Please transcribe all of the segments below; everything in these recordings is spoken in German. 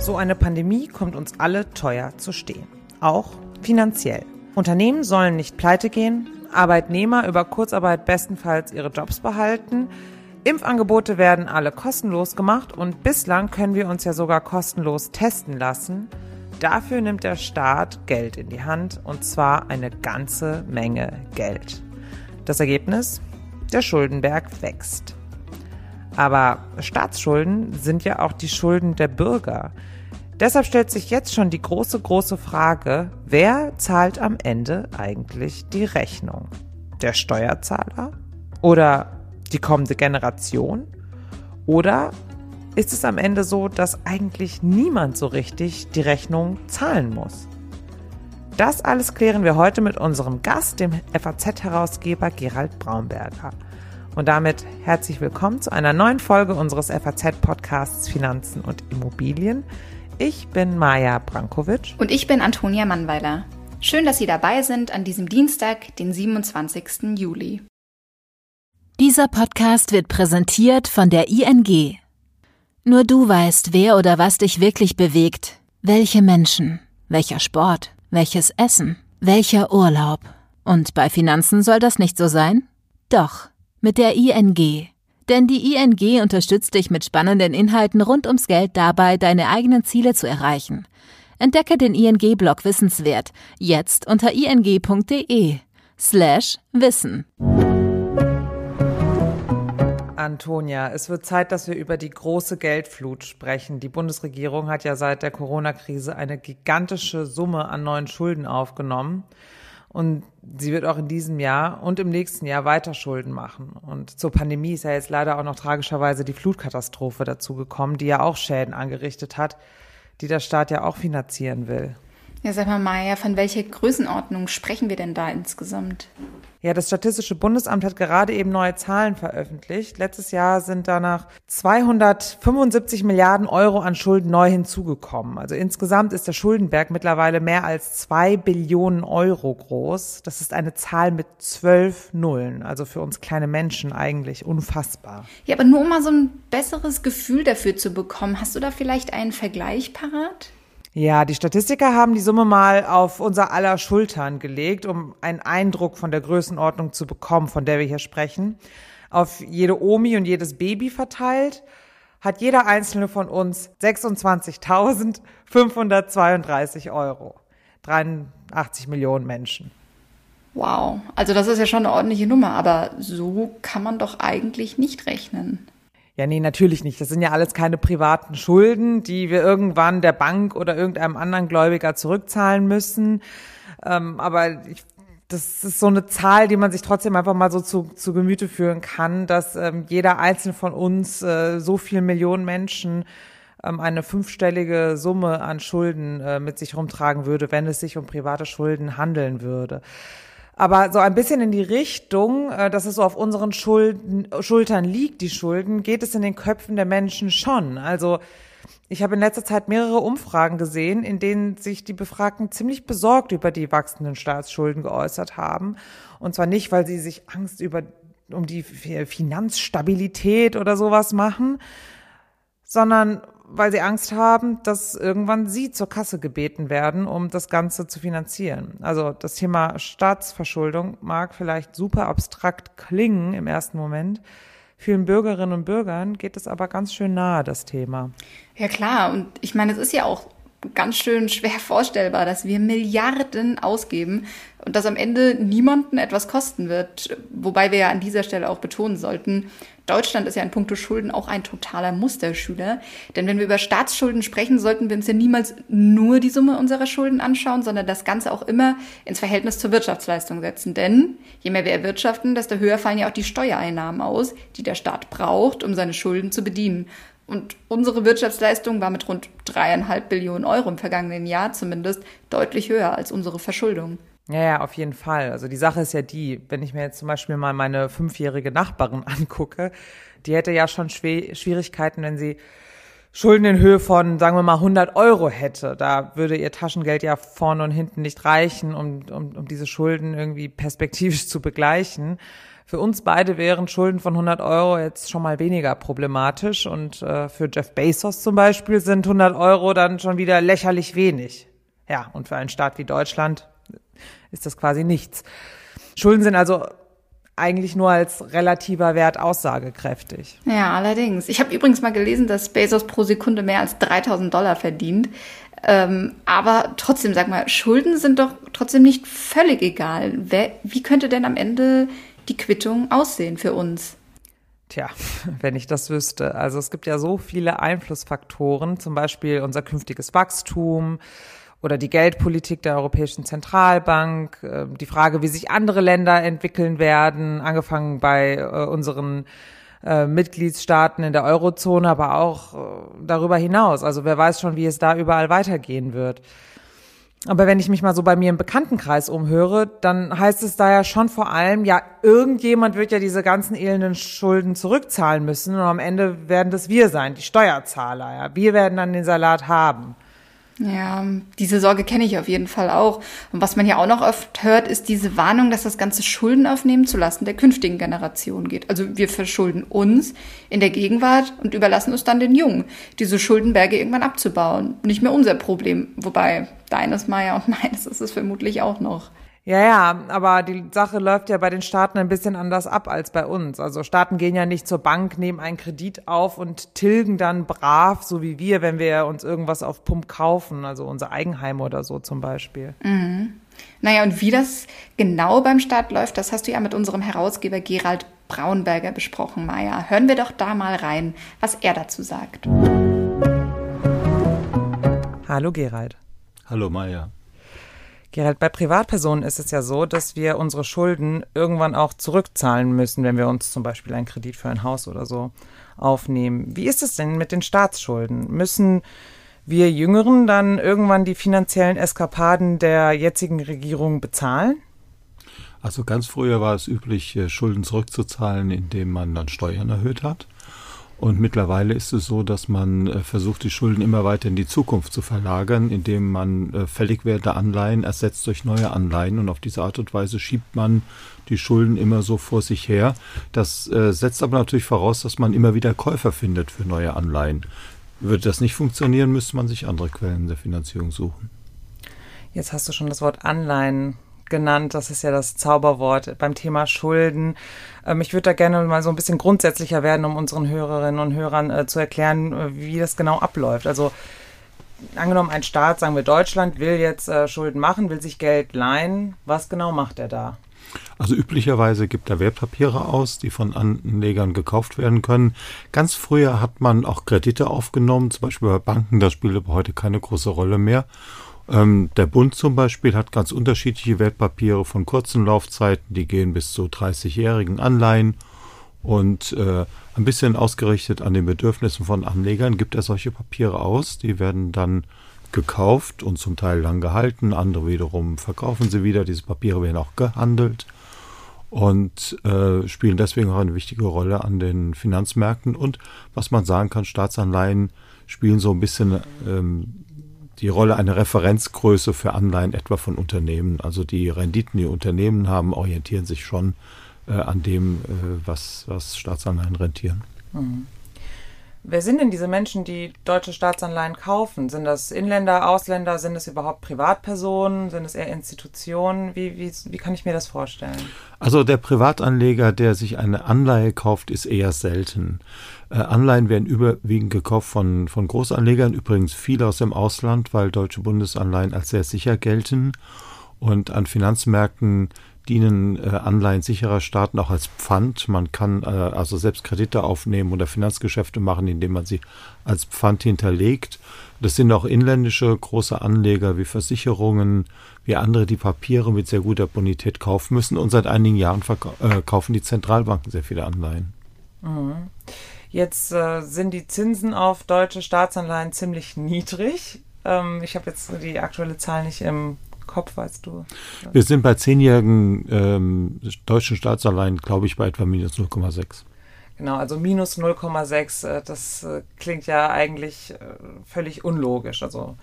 So eine Pandemie kommt uns alle teuer zu stehen. Auch finanziell. Unternehmen sollen nicht pleite gehen, Arbeitnehmer über Kurzarbeit bestenfalls ihre Jobs behalten, Impfangebote werden alle kostenlos gemacht und bislang können wir uns ja sogar kostenlos testen lassen. Dafür nimmt der Staat Geld in die Hand und zwar eine ganze Menge Geld. Das Ergebnis? Der Schuldenberg wächst. Aber Staatsschulden sind ja auch die Schulden der Bürger. Deshalb stellt sich jetzt schon die große, große Frage, wer zahlt am Ende eigentlich die Rechnung? Der Steuerzahler? Oder die kommende Generation? Oder ist es am Ende so, dass eigentlich niemand so richtig die Rechnung zahlen muss? Das alles klären wir heute mit unserem Gast, dem FAZ-Herausgeber Gerald Braunberger. Und damit herzlich willkommen zu einer neuen Folge unseres FAZ-Podcasts Finanzen und Immobilien. Ich bin Maja Brankovic. Und ich bin Antonia Mannweiler. Schön, dass Sie dabei sind an diesem Dienstag, den 27. Juli. Dieser Podcast wird präsentiert von der ING. Nur du weißt, wer oder was dich wirklich bewegt. Welche Menschen, welcher Sport, welches Essen, welcher Urlaub. Und bei Finanzen soll das nicht so sein? Doch, mit der ING. Denn die ING unterstützt dich mit spannenden Inhalten rund ums Geld dabei, deine eigenen Ziele zu erreichen. Entdecke den ING-Blog Wissenswert jetzt unter ing.de slash Wissen. Antonia, es wird Zeit, dass wir über die große Geldflut sprechen. Die Bundesregierung hat ja seit der Corona-Krise eine gigantische Summe an neuen Schulden aufgenommen. Und sie wird auch in diesem Jahr und im nächsten Jahr weiter Schulden machen. Und zur Pandemie ist ja jetzt leider auch noch tragischerweise die Flutkatastrophe dazugekommen, die ja auch Schäden angerichtet hat, die der Staat ja auch finanzieren will. Ja, sag mal, Maja, von welcher Größenordnung sprechen wir denn da insgesamt? Ja, das Statistische Bundesamt hat gerade eben neue Zahlen veröffentlicht. Letztes Jahr sind danach 275 Milliarden Euro an Schulden neu hinzugekommen. Also insgesamt ist der Schuldenberg mittlerweile mehr als zwei Billionen Euro groß. Das ist eine Zahl mit zwölf Nullen. Also für uns kleine Menschen eigentlich unfassbar. Ja, aber nur um mal so ein besseres Gefühl dafür zu bekommen, hast du da vielleicht einen Vergleich parat? Ja, die Statistiker haben die Summe mal auf unser aller Schultern gelegt, um einen Eindruck von der Größenordnung zu bekommen, von der wir hier sprechen. Auf jede Omi und jedes Baby verteilt hat jeder einzelne von uns 26.532 Euro. 83 Millionen Menschen. Wow, also das ist ja schon eine ordentliche Nummer, aber so kann man doch eigentlich nicht rechnen. Ja, nee, natürlich nicht. Das sind ja alles keine privaten Schulden, die wir irgendwann der Bank oder irgendeinem anderen Gläubiger zurückzahlen müssen. Ähm, aber ich, das ist so eine Zahl, die man sich trotzdem einfach mal so zu, zu Gemüte führen kann, dass ähm, jeder einzelne von uns, äh, so viel Millionen Menschen, ähm, eine fünfstellige Summe an Schulden äh, mit sich rumtragen würde, wenn es sich um private Schulden handeln würde. Aber so ein bisschen in die Richtung, äh, dass es so auf unseren Schulden, Schultern liegt, die Schulden, geht es in den Köpfen der Menschen schon. Also ich habe in letzter Zeit mehrere Umfragen gesehen, in denen sich die Befragten ziemlich besorgt über die wachsenden Staatsschulden geäußert haben. Und zwar nicht, weil sie sich Angst über, um die Finanzstabilität oder sowas machen, sondern weil sie Angst haben, dass irgendwann sie zur Kasse gebeten werden, um das Ganze zu finanzieren. Also das Thema Staatsverschuldung mag vielleicht super abstrakt klingen im ersten Moment. Vielen Bürgerinnen und Bürgern geht es aber ganz schön nahe, das Thema. Ja klar, und ich meine, es ist ja auch ganz schön schwer vorstellbar, dass wir Milliarden ausgeben und das am Ende niemanden etwas kosten wird. Wobei wir ja an dieser Stelle auch betonen sollten, Deutschland ist ja in puncto Schulden auch ein totaler Musterschüler. Denn wenn wir über Staatsschulden sprechen, sollten wir uns ja niemals nur die Summe unserer Schulden anschauen, sondern das Ganze auch immer ins Verhältnis zur Wirtschaftsleistung setzen. Denn je mehr wir erwirtschaften, desto höher fallen ja auch die Steuereinnahmen aus, die der Staat braucht, um seine Schulden zu bedienen. Und unsere Wirtschaftsleistung war mit rund dreieinhalb Billionen Euro im vergangenen Jahr zumindest deutlich höher als unsere Verschuldung. Ja, ja, auf jeden Fall. Also die Sache ist ja die, wenn ich mir jetzt zum Beispiel mal meine fünfjährige Nachbarin angucke, die hätte ja schon Schwierigkeiten, wenn sie Schulden in Höhe von, sagen wir mal, 100 Euro hätte. Da würde ihr Taschengeld ja vorne und hinten nicht reichen, um, um, um diese Schulden irgendwie perspektivisch zu begleichen. Für uns beide wären Schulden von 100 Euro jetzt schon mal weniger problematisch und äh, für Jeff Bezos zum Beispiel sind 100 Euro dann schon wieder lächerlich wenig. Ja, und für einen Staat wie Deutschland ist das quasi nichts. Schulden sind also eigentlich nur als relativer Wert aussagekräftig. Ja, allerdings. Ich habe übrigens mal gelesen, dass Bezos pro Sekunde mehr als 3000 Dollar verdient. Ähm, aber trotzdem, sag mal, Schulden sind doch trotzdem nicht völlig egal. Wer, wie könnte denn am Ende die Quittung aussehen für uns? Tja, wenn ich das wüsste. Also es gibt ja so viele Einflussfaktoren, zum Beispiel unser künftiges Wachstum, oder die Geldpolitik der Europäischen Zentralbank, ähm, die Frage, wie sich andere Länder entwickeln werden, angefangen bei äh, unseren äh, Mitgliedstaaten in der Eurozone, aber auch äh, darüber hinaus. Also wer weiß schon, wie es da überall weitergehen wird. Aber wenn ich mich mal so bei mir im Bekanntenkreis umhöre, dann heißt es da ja schon vor allem, ja, irgendjemand wird ja diese ganzen elenden Schulden zurückzahlen müssen und am Ende werden das wir sein, die Steuerzahler. Ja. Wir werden dann den Salat haben. Ja, diese Sorge kenne ich auf jeden Fall auch. Und was man ja auch noch oft hört, ist diese Warnung, dass das ganze Schulden aufnehmen zulasten der künftigen Generation geht. Also wir verschulden uns in der Gegenwart und überlassen es dann den Jungen, diese Schuldenberge irgendwann abzubauen. Nicht mehr unser Problem. Wobei deines, Meier und meines ist es vermutlich auch noch. Ja, ja, aber die Sache läuft ja bei den Staaten ein bisschen anders ab als bei uns. Also Staaten gehen ja nicht zur Bank, nehmen einen Kredit auf und tilgen dann brav, so wie wir, wenn wir uns irgendwas auf Pump kaufen, also unser Eigenheim oder so zum Beispiel. Mhm. Naja, und wie das genau beim Staat läuft, das hast du ja mit unserem Herausgeber Gerald Braunberger besprochen, Maja. Hören wir doch da mal rein, was er dazu sagt. Hallo Gerald. Hallo Maja. Gerald, bei Privatpersonen ist es ja so, dass wir unsere Schulden irgendwann auch zurückzahlen müssen, wenn wir uns zum Beispiel einen Kredit für ein Haus oder so aufnehmen. Wie ist es denn mit den Staatsschulden? Müssen wir Jüngeren dann irgendwann die finanziellen Eskapaden der jetzigen Regierung bezahlen? Also ganz früher war es üblich, äh, Schulden zurückzuzahlen, indem man dann Steuern erhöht hat. Und mittlerweile ist es so, dass man äh, versucht, die Schulden immer weiter in die Zukunft zu verlagern, indem man äh, fällig werdende Anleihen ersetzt durch neue Anleihen. Und auf diese Art und Weise schiebt man die Schulden immer so vor sich her. Das äh, setzt aber natürlich voraus, dass man immer wieder Käufer findet für neue Anleihen. Würde das nicht funktionieren, müsste man sich andere Quellen der Finanzierung suchen. Jetzt hast du schon das Wort Anleihen genannt. Das ist ja das Zauberwort beim Thema Schulden. Ähm, ich würde da gerne mal so ein bisschen grundsätzlicher werden, um unseren Hörerinnen und Hörern äh, zu erklären, äh, wie das genau abläuft. Also angenommen, ein Staat, sagen wir Deutschland, will jetzt äh, Schulden machen, will sich Geld leihen. Was genau macht er da? Also üblicherweise gibt er Wertpapiere aus, die von Anlegern gekauft werden können. Ganz früher hat man auch Kredite aufgenommen, zum Beispiel bei Banken, das spielt aber heute keine große Rolle mehr. Ähm, der Bund zum Beispiel hat ganz unterschiedliche Wertpapiere von kurzen Laufzeiten, die gehen bis zu 30-jährigen Anleihen und äh, ein bisschen ausgerichtet an den Bedürfnissen von Anlegern gibt er solche Papiere aus. Die werden dann gekauft und zum Teil lang gehalten, andere wiederum verkaufen sie wieder. Diese Papiere werden auch gehandelt und äh, spielen deswegen auch eine wichtige Rolle an den Finanzmärkten. Und was man sagen kann, Staatsanleihen spielen so ein bisschen ähm, die Rolle einer Referenzgröße für Anleihen etwa von Unternehmen. Also die Renditen, die Unternehmen haben, orientieren sich schon äh, an dem, äh, was, was Staatsanleihen rentieren. Mhm. Wer sind denn diese Menschen, die deutsche Staatsanleihen kaufen? Sind das Inländer, Ausländer? Sind es überhaupt Privatpersonen? Sind es eher Institutionen? Wie, wie, wie kann ich mir das vorstellen? Also der Privatanleger, der sich eine Anleihe kauft, ist eher selten. Äh, Anleihen werden überwiegend gekauft von, von Großanlegern, übrigens viele aus dem Ausland, weil deutsche Bundesanleihen als sehr sicher gelten. Und an Finanzmärkten dienen äh, Anleihen sicherer Staaten auch als Pfand. Man kann äh, also selbst Kredite aufnehmen oder Finanzgeschäfte machen, indem man sie als Pfand hinterlegt. Das sind auch inländische große Anleger wie Versicherungen, wie andere, die Papiere mit sehr guter Bonität kaufen müssen. Und seit einigen Jahren äh, kaufen die Zentralbanken sehr viele Anleihen. Mhm. Jetzt äh, sind die Zinsen auf deutsche Staatsanleihen ziemlich niedrig. Ähm, ich habe jetzt die aktuelle Zahl nicht im Kopf, weißt du? Wir sind bei zehnjährigen ähm, deutschen Staatsanleihen, glaube ich, bei etwa minus 0,6. Genau, also minus 0,6, äh, das äh, klingt ja eigentlich äh, völlig unlogisch. Also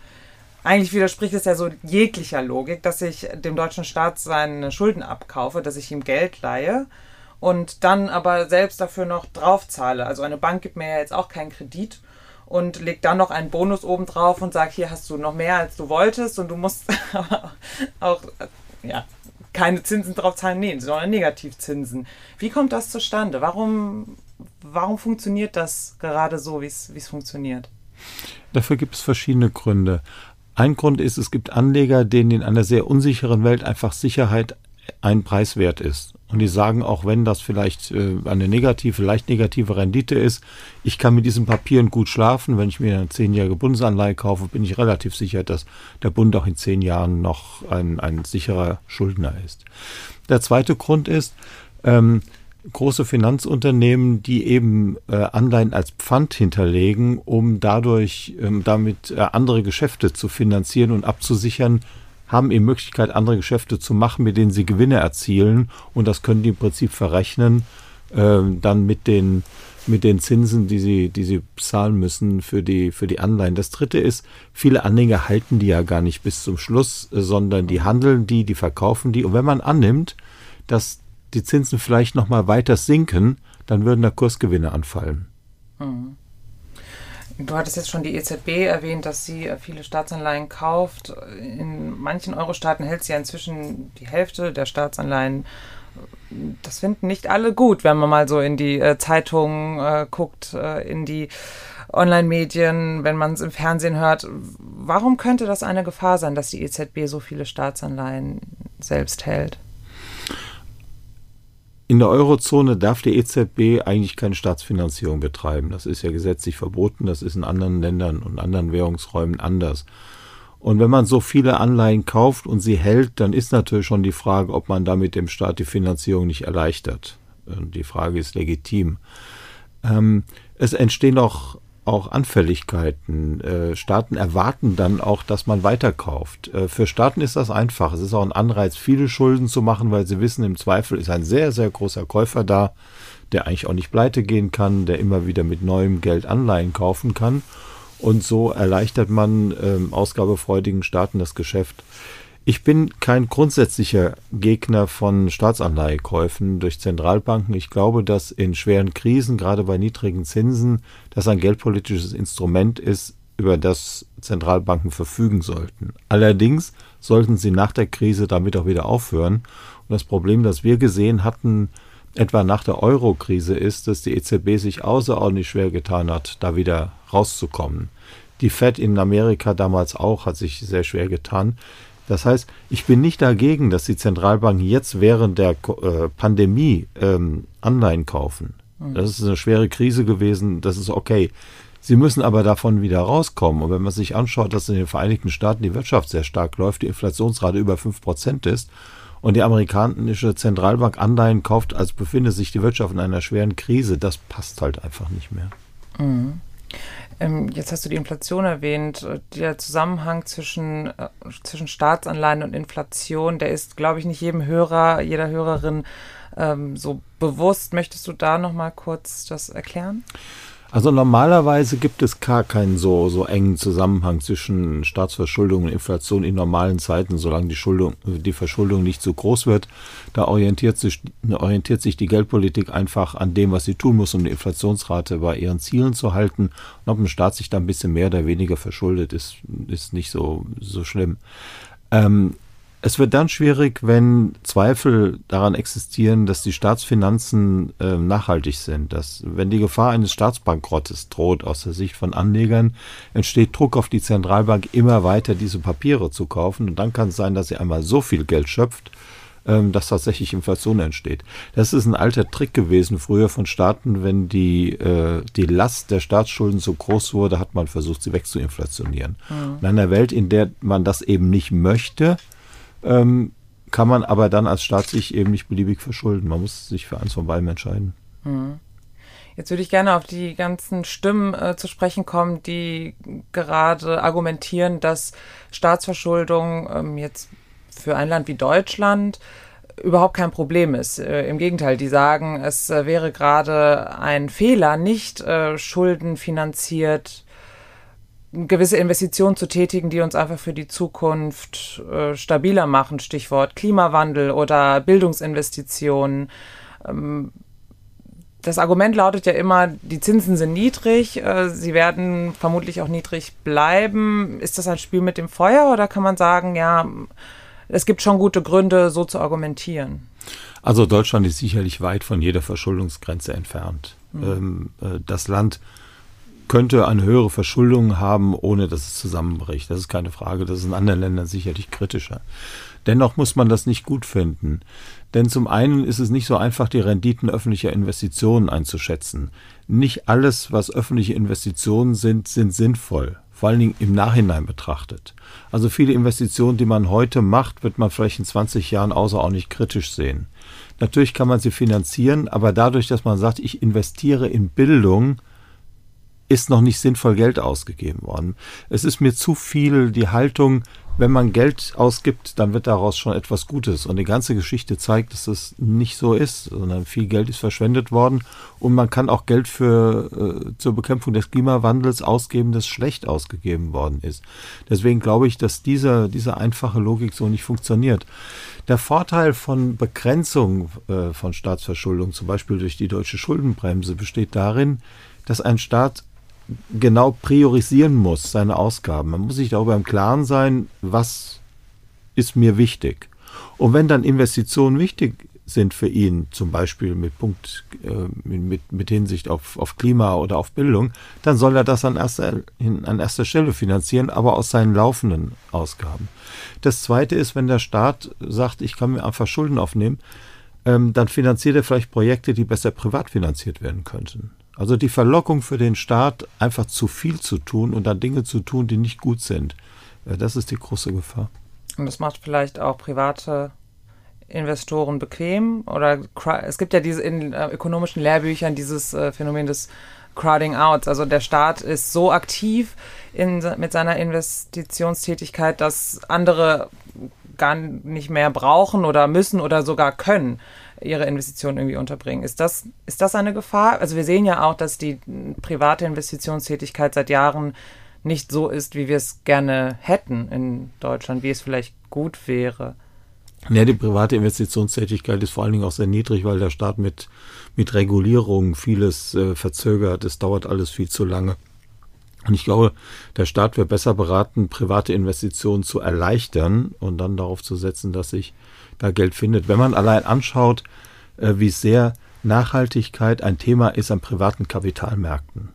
eigentlich widerspricht es ja so jeglicher Logik, dass ich dem deutschen Staat seine Schulden abkaufe, dass ich ihm Geld leihe und dann aber selbst dafür noch draufzahle. Also eine Bank gibt mir ja jetzt auch keinen Kredit und legt dann noch einen Bonus oben drauf und sagt, hier hast du noch mehr als du wolltest und du musst auch ja, keine Zinsen drauf zahlen, nee, sondern Negativzinsen. Wie kommt das zustande? Warum, warum funktioniert das gerade so, wie es funktioniert? Dafür gibt es verschiedene Gründe. Ein Grund ist, es gibt Anleger, denen in einer sehr unsicheren Welt einfach Sicherheit ein Preis wert ist. Und die sagen, auch wenn das vielleicht äh, eine negative, leicht negative Rendite ist, ich kann mit diesen Papieren gut schlafen. Wenn ich mir eine zehnjährige Bundesanleihe kaufe, bin ich relativ sicher, dass der Bund auch in zehn Jahren noch ein, ein sicherer Schuldner ist. Der zweite Grund ist, ähm, große Finanzunternehmen, die eben äh, Anleihen als Pfand hinterlegen, um dadurch ähm, damit äh, andere Geschäfte zu finanzieren und abzusichern, haben eben Möglichkeit, andere Geschäfte zu machen, mit denen sie Gewinne erzielen. Und das können die im Prinzip verrechnen, äh, dann mit den, mit den Zinsen, die sie, die sie zahlen müssen für die, für die Anleihen. Das dritte ist, viele Anleger halten die ja gar nicht bis zum Schluss, äh, sondern die handeln die, die verkaufen die. Und wenn man annimmt, dass die Zinsen vielleicht nochmal weiter sinken, dann würden da Kursgewinne anfallen. Mhm. Du hattest jetzt schon die EZB erwähnt, dass sie äh, viele Staatsanleihen kauft. In manchen Euro-Staaten hält sie ja inzwischen die Hälfte der Staatsanleihen. Das finden nicht alle gut, wenn man mal so in die äh, Zeitungen äh, guckt, äh, in die Online-Medien, wenn man es im Fernsehen hört. Warum könnte das eine Gefahr sein, dass die EZB so viele Staatsanleihen selbst hält? In der Eurozone darf die EZB eigentlich keine Staatsfinanzierung betreiben. Das ist ja gesetzlich verboten. Das ist in anderen Ländern und anderen Währungsräumen anders. Und wenn man so viele Anleihen kauft und sie hält, dann ist natürlich schon die Frage, ob man damit dem Staat die Finanzierung nicht erleichtert. Und die Frage ist legitim. Ähm, es entstehen auch auch Anfälligkeiten. Äh, Staaten erwarten dann auch, dass man weiterkauft. Äh, für Staaten ist das einfach. Es ist auch ein Anreiz, viele Schulden zu machen, weil sie wissen, im Zweifel ist ein sehr, sehr großer Käufer da, der eigentlich auch nicht pleite gehen kann, der immer wieder mit neuem Geld Anleihen kaufen kann. Und so erleichtert man ähm, ausgabefreudigen Staaten das Geschäft. Ich bin kein grundsätzlicher Gegner von Staatsanleihekäufen durch Zentralbanken. Ich glaube, dass in schweren Krisen, gerade bei niedrigen Zinsen, das ein geldpolitisches Instrument ist, über das Zentralbanken verfügen sollten. Allerdings sollten sie nach der Krise damit auch wieder aufhören. Und das Problem, das wir gesehen hatten, etwa nach der Euro-Krise, ist, dass die EZB sich außerordentlich schwer getan hat, da wieder rauszukommen. Die Fed in Amerika damals auch hat sich sehr schwer getan. Das heißt, ich bin nicht dagegen, dass die Zentralbanken jetzt während der äh, Pandemie ähm, Anleihen kaufen. Mhm. Das ist eine schwere Krise gewesen, das ist okay. Sie müssen aber davon wieder rauskommen. Und wenn man sich anschaut, dass in den Vereinigten Staaten die Wirtschaft sehr stark läuft, die Inflationsrate über 5% ist und die amerikanische Zentralbank Anleihen kauft, als befinde sich die Wirtschaft in einer schweren Krise, das passt halt einfach nicht mehr. Mhm. Ähm, jetzt hast du die Inflation erwähnt. Der Zusammenhang zwischen, äh, zwischen Staatsanleihen und Inflation, der ist, glaube ich, nicht jedem Hörer, jeder Hörerin ähm, so bewusst. Möchtest du da noch mal kurz das erklären? Also normalerweise gibt es gar keinen so, so engen Zusammenhang zwischen Staatsverschuldung und Inflation in normalen Zeiten, solange die, Schuldung, die Verschuldung nicht zu groß wird. Da orientiert sich, orientiert sich die Geldpolitik einfach an dem, was sie tun muss, um die Inflationsrate bei ihren Zielen zu halten. Und ob ein Staat sich da ein bisschen mehr oder weniger verschuldet, ist, ist nicht so, so schlimm. Ähm, es wird dann schwierig, wenn Zweifel daran existieren, dass die Staatsfinanzen äh, nachhaltig sind. Dass, wenn die Gefahr eines Staatsbankrottes droht aus der Sicht von Anlegern, entsteht Druck auf die Zentralbank, immer weiter diese Papiere zu kaufen. Und dann kann es sein, dass sie einmal so viel Geld schöpft, ähm, dass tatsächlich Inflation entsteht. Das ist ein alter Trick gewesen früher von Staaten, wenn die, äh, die Last der Staatsschulden so groß wurde, hat man versucht, sie wegzuinflationieren. Mhm. In einer Welt, in der man das eben nicht möchte, ähm, kann man aber dann als Staat sich eben nicht beliebig verschulden. Man muss sich für eins von beiden entscheiden. Mhm. Jetzt würde ich gerne auf die ganzen Stimmen äh, zu sprechen kommen, die gerade argumentieren, dass Staatsverschuldung ähm, jetzt für ein Land wie Deutschland überhaupt kein Problem ist. Äh, Im Gegenteil, die sagen, es äh, wäre gerade ein Fehler, nicht äh, schuldenfinanziert gewisse Investitionen zu tätigen, die uns einfach für die Zukunft äh, stabiler machen. Stichwort Klimawandel oder Bildungsinvestitionen. Ähm, das Argument lautet ja immer, die Zinsen sind niedrig, äh, sie werden vermutlich auch niedrig bleiben. Ist das ein Spiel mit dem Feuer oder kann man sagen, ja, es gibt schon gute Gründe, so zu argumentieren? Also Deutschland ist sicherlich weit von jeder Verschuldungsgrenze entfernt. Mhm. das Land könnte eine höhere Verschuldung haben, ohne dass es zusammenbricht. Das ist keine Frage. Das ist in anderen Ländern sicherlich kritischer. Dennoch muss man das nicht gut finden. Denn zum einen ist es nicht so einfach, die Renditen öffentlicher Investitionen einzuschätzen. Nicht alles, was öffentliche Investitionen sind, sind sinnvoll. Vor allen Dingen im Nachhinein betrachtet. Also viele Investitionen, die man heute macht, wird man vielleicht in 20 Jahren außerordentlich kritisch sehen. Natürlich kann man sie finanzieren, aber dadurch, dass man sagt, ich investiere in Bildung, ist noch nicht sinnvoll Geld ausgegeben worden. Es ist mir zu viel die Haltung, wenn man Geld ausgibt, dann wird daraus schon etwas Gutes. Und die ganze Geschichte zeigt, dass das nicht so ist, sondern viel Geld ist verschwendet worden und man kann auch Geld für äh, zur Bekämpfung des Klimawandels ausgeben, das schlecht ausgegeben worden ist. Deswegen glaube ich, dass diese, diese einfache Logik so nicht funktioniert. Der Vorteil von Begrenzung äh, von Staatsverschuldung, zum Beispiel durch die deutsche Schuldenbremse, besteht darin, dass ein Staat genau priorisieren muss, seine Ausgaben. Man muss sich darüber im Klaren sein, was ist mir wichtig. Und wenn dann Investitionen wichtig sind für ihn, zum Beispiel mit Punkt, äh, mit, mit Hinsicht auf, auf Klima oder auf Bildung, dann soll er das an erster, an erster Stelle finanzieren, aber aus seinen laufenden Ausgaben. Das zweite ist, wenn der Staat sagt, ich kann mir einfach Schulden aufnehmen, ähm, dann finanziert er vielleicht Projekte, die besser privat finanziert werden könnten. Also die Verlockung für den Staat, einfach zu viel zu tun und dann Dinge zu tun, die nicht gut sind, äh, das ist die große Gefahr. Und das macht vielleicht auch private Investoren bequem? Oder es gibt ja diese in äh, ökonomischen Lehrbüchern dieses äh, Phänomen des Crowding Out. Also der Staat ist so aktiv in, mit seiner Investitionstätigkeit, dass andere gar nicht mehr brauchen oder müssen oder sogar können ihre Investitionen irgendwie unterbringen. Ist das, ist das eine Gefahr? Also wir sehen ja auch, dass die private Investitionstätigkeit seit Jahren nicht so ist, wie wir es gerne hätten in Deutschland, wie es vielleicht gut wäre. Ja, die private Investitionstätigkeit ist vor allen Dingen auch sehr niedrig, weil der Staat mit, mit Regulierung vieles äh, verzögert. Es dauert alles viel zu lange. Und ich glaube, der Staat wäre besser beraten, private Investitionen zu erleichtern und dann darauf zu setzen, dass sich da Geld findet. Wenn man allein anschaut, äh, wie sehr Nachhaltigkeit ein Thema ist an privaten Kapitalmärkten.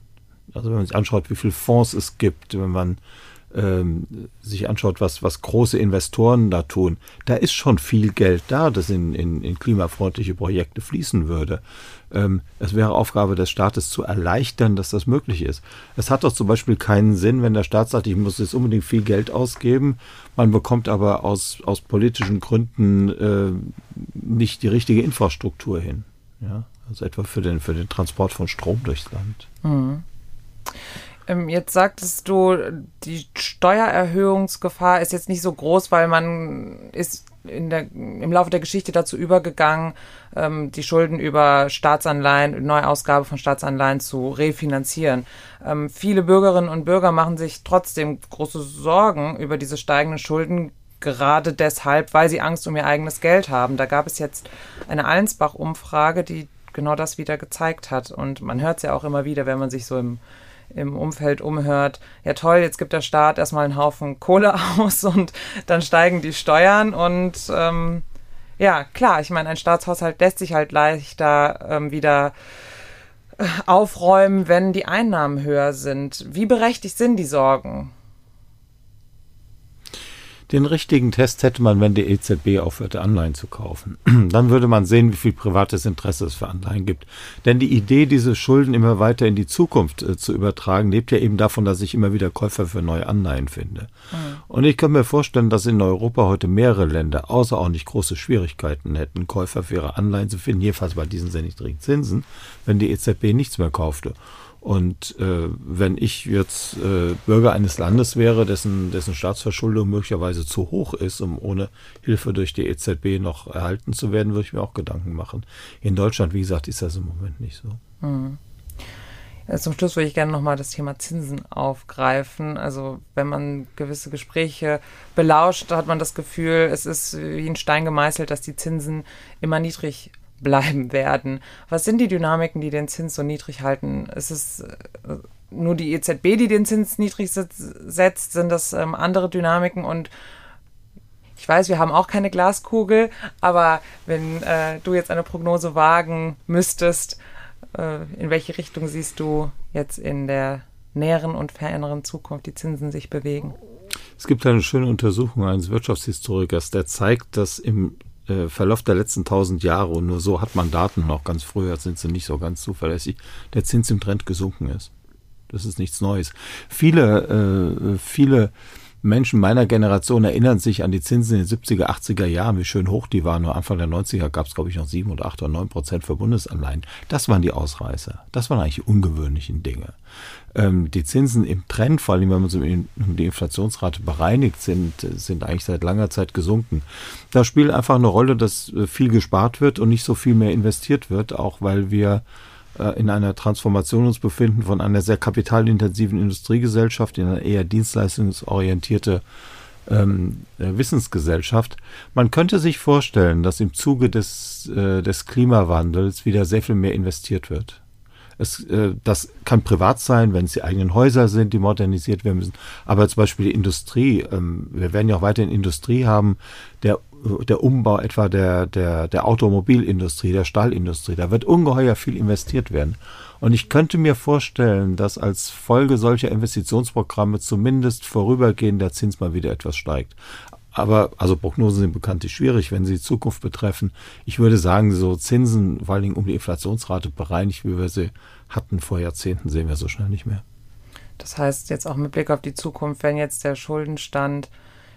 Also wenn man sich anschaut, wie viele Fonds es gibt, wenn man ähm, sich anschaut, was, was große Investoren da tun, da ist schon viel Geld da, das in, in, in klimafreundliche Projekte fließen würde. Ähm, es wäre Aufgabe des Staates zu erleichtern, dass das möglich ist. Es hat doch zum Beispiel keinen Sinn, wenn der Staat sagt, ich muss jetzt unbedingt viel Geld ausgeben, man bekommt aber aus, aus politischen Gründen äh, nicht die richtige Infrastruktur hin. Ja? Also etwa für den, für den Transport von Strom durchs Land. Mhm. Ähm, jetzt sagtest du, die Steuererhöhungsgefahr ist jetzt nicht so groß, weil man ist der, im Laufe der Geschichte dazu übergegangen, ähm, die Schulden über Staatsanleihen, Neuausgabe von Staatsanleihen zu refinanzieren. Ähm, viele Bürgerinnen und Bürger machen sich trotzdem große Sorgen über diese steigenden Schulden, gerade deshalb, weil sie Angst um ihr eigenes Geld haben. Da gab es jetzt eine Allensbach-Umfrage, die genau das wieder gezeigt hat. Und man hört es ja auch immer wieder, wenn man sich so im im Umfeld umhört, ja toll, jetzt gibt der Staat erstmal einen Haufen Kohle aus und dann steigen die Steuern und ähm, ja, klar, ich meine, ein Staatshaushalt lässt sich halt leichter ähm, wieder äh, aufräumen, wenn die Einnahmen höher sind. Wie berechtigt sind die Sorgen? Den richtigen Test hätte man, wenn die EZB aufhörte, Anleihen zu kaufen. Dann würde man sehen, wie viel privates Interesse es für Anleihen gibt. Denn die Idee, diese Schulden immer weiter in die Zukunft äh, zu übertragen, lebt ja eben davon, dass ich immer wieder Käufer für neue Anleihen finde. Mhm. Und ich kann mir vorstellen, dass in Europa heute mehrere Länder außerordentlich große Schwierigkeiten hätten, Käufer für ihre Anleihen zu finden, jedenfalls bei diesen sehr niedrigen Zinsen, wenn die EZB nichts mehr kaufte. Und äh, wenn ich jetzt äh, Bürger eines Landes wäre, dessen, dessen Staatsverschuldung möglicherweise zu hoch ist, um ohne Hilfe durch die EZB noch erhalten zu werden, würde ich mir auch Gedanken machen. In Deutschland, wie gesagt, ist das im Moment nicht so. Hm. Zum Schluss würde ich gerne nochmal das Thema Zinsen aufgreifen. Also wenn man gewisse Gespräche belauscht, hat man das Gefühl, es ist wie ein Stein gemeißelt, dass die Zinsen immer niedrig bleiben werden. Was sind die Dynamiken, die den Zins so niedrig halten? Ist es äh, nur die EZB, die den Zins niedrig setzt? Sind das ähm, andere Dynamiken? Und ich weiß, wir haben auch keine Glaskugel, aber wenn äh, du jetzt eine Prognose wagen müsstest, äh, in welche Richtung siehst du jetzt in der näheren und ferneren Zukunft die Zinsen sich bewegen? Es gibt eine schöne Untersuchung eines Wirtschaftshistorikers, der zeigt, dass im äh, Verlauf der letzten tausend Jahre, und nur so hat man Daten noch, ganz früher sind sie nicht so ganz zuverlässig, der Zins im Trend gesunken ist. Das ist nichts Neues. Viele, äh, viele Menschen meiner Generation erinnern sich an die Zinsen in den 70er, 80er Jahren, wie schön hoch die waren. Nur Anfang der 90er gab es, glaube ich, noch 7 oder 8 oder 9 Prozent für Bundesanleihen. Das waren die Ausreißer. Das waren eigentlich die ungewöhnlichen Dinge. Ähm, die Zinsen im Trend, vor allem wenn man so um die Inflationsrate bereinigt, sind, sind eigentlich seit langer Zeit gesunken. Da spielt einfach eine Rolle, dass äh, viel gespart wird und nicht so viel mehr investiert wird, auch weil wir äh, in einer Transformation uns befinden von einer sehr kapitalintensiven Industriegesellschaft in eine eher dienstleistungsorientierte ähm, äh, Wissensgesellschaft. Man könnte sich vorstellen, dass im Zuge des, äh, des Klimawandels wieder sehr viel mehr investiert wird. Es, äh, das kann privat sein, wenn es die eigenen Häuser sind, die modernisiert werden müssen. Aber zum Beispiel die Industrie, ähm, wir werden ja auch weiterhin Industrie haben, der der Umbau etwa der, der, der Automobilindustrie, der Stahlindustrie. Da wird ungeheuer viel investiert werden. Und ich könnte mir vorstellen, dass als Folge solcher Investitionsprogramme zumindest vorübergehend der Zins mal wieder etwas steigt. Aber, also Prognosen sind bekanntlich schwierig, wenn sie die Zukunft betreffen. Ich würde sagen, so Zinsen, vor allen Dingen um die Inflationsrate bereinigt, wie wir sie hatten vor Jahrzehnten, sehen wir so schnell nicht mehr. Das heißt, jetzt auch mit Blick auf die Zukunft, wenn jetzt der Schuldenstand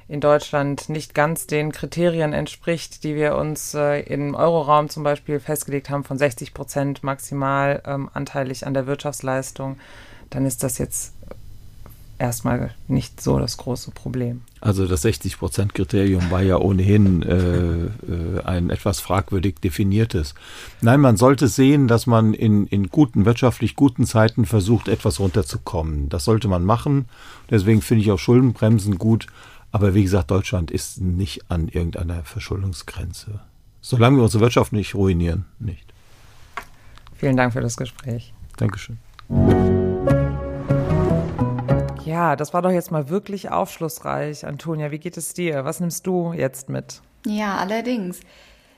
in Deutschland nicht ganz den Kriterien entspricht, die wir uns äh, im Euroraum zum Beispiel festgelegt haben, von 60 Prozent maximal ähm, anteilig an der Wirtschaftsleistung, dann ist das jetzt erstmal nicht so das große Problem. Also das 60-Prozent-Kriterium war ja ohnehin äh, äh, ein etwas fragwürdig definiertes. Nein, man sollte sehen, dass man in, in guten, wirtschaftlich guten Zeiten versucht, etwas runterzukommen. Das sollte man machen. Deswegen finde ich auch Schuldenbremsen gut. Aber wie gesagt, Deutschland ist nicht an irgendeiner Verschuldungsgrenze. Solange wir unsere Wirtschaft nicht ruinieren, nicht. Vielen Dank für das Gespräch. Dankeschön. Ja, das war doch jetzt mal wirklich aufschlussreich. Antonia, wie geht es dir? Was nimmst du jetzt mit? Ja, allerdings.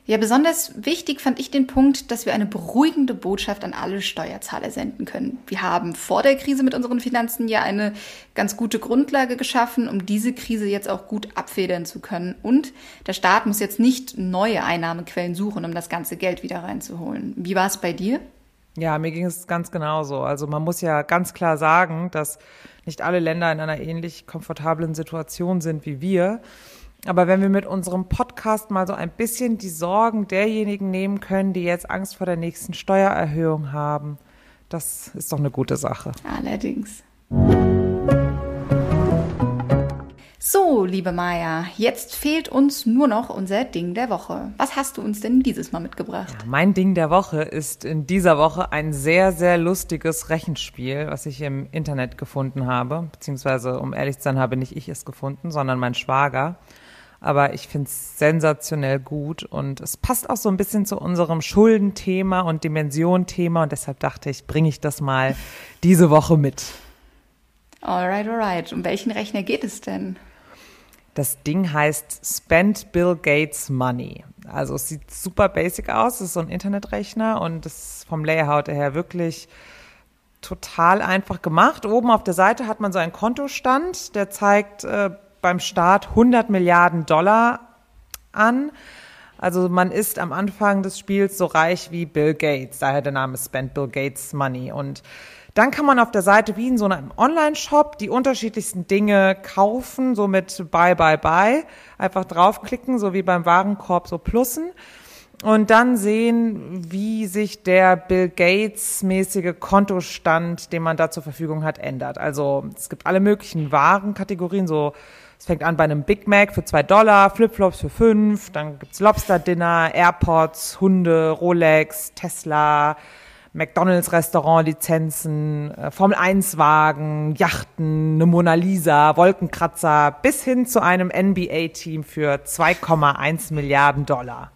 Ja, besonders wichtig fand ich den Punkt, dass wir eine beruhigende Botschaft an alle Steuerzahler senden können. Wir haben vor der Krise mit unseren Finanzen ja eine ganz gute Grundlage geschaffen, um diese Krise jetzt auch gut abfedern zu können. Und der Staat muss jetzt nicht neue Einnahmequellen suchen, um das ganze Geld wieder reinzuholen. Wie war es bei dir? Ja, mir ging es ganz genauso. Also man muss ja ganz klar sagen, dass nicht alle Länder in einer ähnlich komfortablen Situation sind wie wir. Aber wenn wir mit unserem Podcast mal so ein bisschen die Sorgen derjenigen nehmen können, die jetzt Angst vor der nächsten Steuererhöhung haben, das ist doch eine gute Sache. Allerdings. So, liebe Maja, jetzt fehlt uns nur noch unser Ding der Woche. Was hast du uns denn dieses Mal mitgebracht? Ja, mein Ding der Woche ist in dieser Woche ein sehr, sehr lustiges Rechenspiel, was ich im Internet gefunden habe. Beziehungsweise, um ehrlich zu sein, habe nicht ich es gefunden, sondern mein Schwager aber ich finde es sensationell gut und es passt auch so ein bisschen zu unserem Schuldenthema und Dimensionthema und deshalb dachte ich, bringe ich das mal diese Woche mit. Alright, alright. Um welchen Rechner geht es denn? Das Ding heißt Spend Bill Gates Money. Also es sieht super basic aus, es ist so ein Internetrechner und es ist vom Layout her wirklich total einfach gemacht. Oben auf der Seite hat man so einen Kontostand, der zeigt äh, beim Start 100 Milliarden Dollar an. Also man ist am Anfang des Spiels so reich wie Bill Gates, daher der Name Spend Bill Gates Money. Und dann kann man auf der Seite wie in so einem Online-Shop die unterschiedlichsten Dinge kaufen, so mit Buy, Buy, Buy. Einfach draufklicken, so wie beim Warenkorb, so Plussen. Und dann sehen, wie sich der Bill Gates mäßige Kontostand, den man da zur Verfügung hat, ändert. Also es gibt alle möglichen Warenkategorien, so es fängt an bei einem Big Mac für zwei Dollar, Flipflops für fünf, dann gibt's Lobster Dinner, AirPods, Hunde, Rolex, Tesla, McDonalds Restaurant Lizenzen, äh, Formel 1 Wagen, Yachten, eine Mona Lisa, Wolkenkratzer bis hin zu einem NBA Team für 2,1 Milliarden Dollar.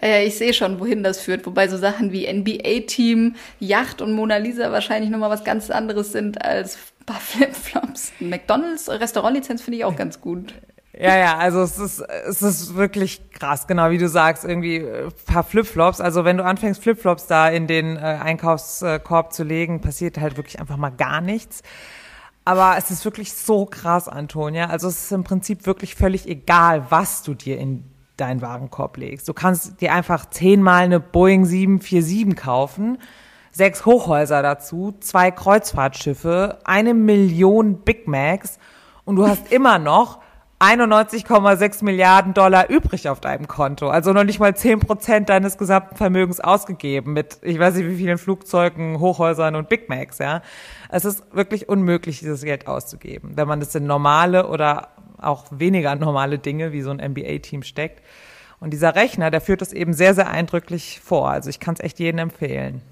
Äh, ich sehe schon, wohin das führt. Wobei so Sachen wie NBA-Team, Yacht und Mona Lisa wahrscheinlich nochmal was ganz anderes sind als ein paar Flipflops. McDonalds Restaurantlizenz finde ich auch ganz gut. Ja, ja, also es ist, es ist wirklich krass, genau wie du sagst, irgendwie äh, paar Flipflops. Also wenn du anfängst, Flipflops da in den äh, Einkaufskorb zu legen, passiert halt wirklich einfach mal gar nichts. Aber es ist wirklich so krass, Antonia. Also es ist im Prinzip wirklich völlig egal, was du dir in deinen Warenkorb legst. Du kannst dir einfach zehnmal eine Boeing 747 kaufen, sechs Hochhäuser dazu, zwei Kreuzfahrtschiffe, eine Million Big Macs und du hast immer noch 91,6 Milliarden Dollar übrig auf deinem Konto. Also noch nicht mal 10 Prozent deines gesamten Vermögens ausgegeben mit, ich weiß nicht wie vielen Flugzeugen, Hochhäusern und Big Macs, ja. Es ist wirklich unmöglich, dieses Geld auszugeben, wenn man das in normale oder auch weniger normale Dinge wie so ein NBA-Team steckt. Und dieser Rechner, der führt das eben sehr, sehr eindrücklich vor. Also ich kann es echt jedem empfehlen.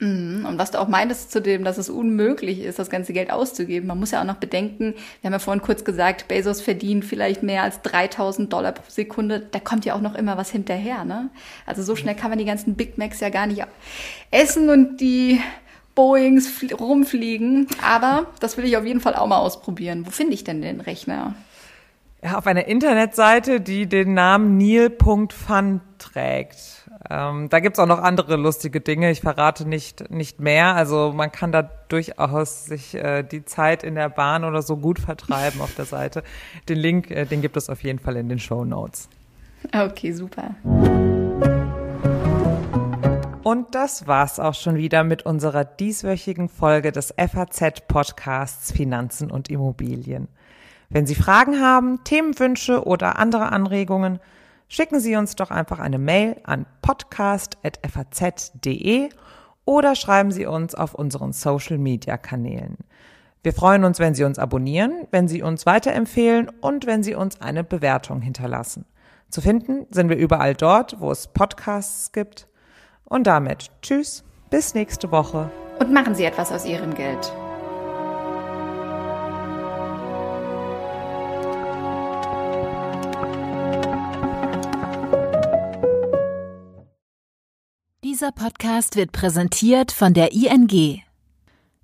Mhm. Und was du auch meintest zu dem, dass es unmöglich ist, das ganze Geld auszugeben. Man muss ja auch noch bedenken, wir haben ja vorhin kurz gesagt, Bezos verdient vielleicht mehr als 3000 Dollar pro Sekunde. Da kommt ja auch noch immer was hinterher, ne? Also so schnell kann man die ganzen Big Macs ja gar nicht essen und die Boeings rumfliegen. Aber das will ich auf jeden Fall auch mal ausprobieren. Wo finde ich denn den Rechner? Ja, auf einer Internetseite, die den Namen Neil.fun trägt. Ähm, da gibt's auch noch andere lustige Dinge. Ich verrate nicht, nicht mehr. Also man kann da durchaus sich äh, die Zeit in der Bahn oder so gut vertreiben auf der Seite. Den Link, äh, den gibt es auf jeden Fall in den Show Notes. Okay, super. Und das war's auch schon wieder mit unserer dieswöchigen Folge des FAZ-Podcasts Finanzen und Immobilien. Wenn Sie Fragen haben, Themenwünsche oder andere Anregungen, schicken Sie uns doch einfach eine Mail an podcast.faz.de oder schreiben Sie uns auf unseren Social Media Kanälen. Wir freuen uns, wenn Sie uns abonnieren, wenn Sie uns weiterempfehlen und wenn Sie uns eine Bewertung hinterlassen. Zu finden sind wir überall dort, wo es Podcasts gibt. Und damit tschüss, bis nächste Woche. Und machen Sie etwas aus Ihrem Geld. Dieser Podcast wird präsentiert von der ING.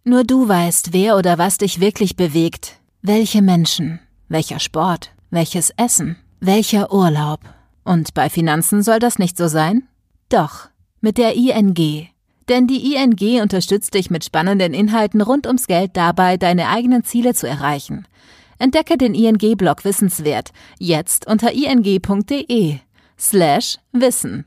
Nur du weißt, wer oder was dich wirklich bewegt. Welche Menschen, welcher Sport, welches Essen, welcher Urlaub. Und bei Finanzen soll das nicht so sein? Doch, mit der ING. Denn die ING unterstützt dich mit spannenden Inhalten rund ums Geld dabei, deine eigenen Ziele zu erreichen. Entdecke den ING-Blog Wissenswert jetzt unter ing.de slash Wissen.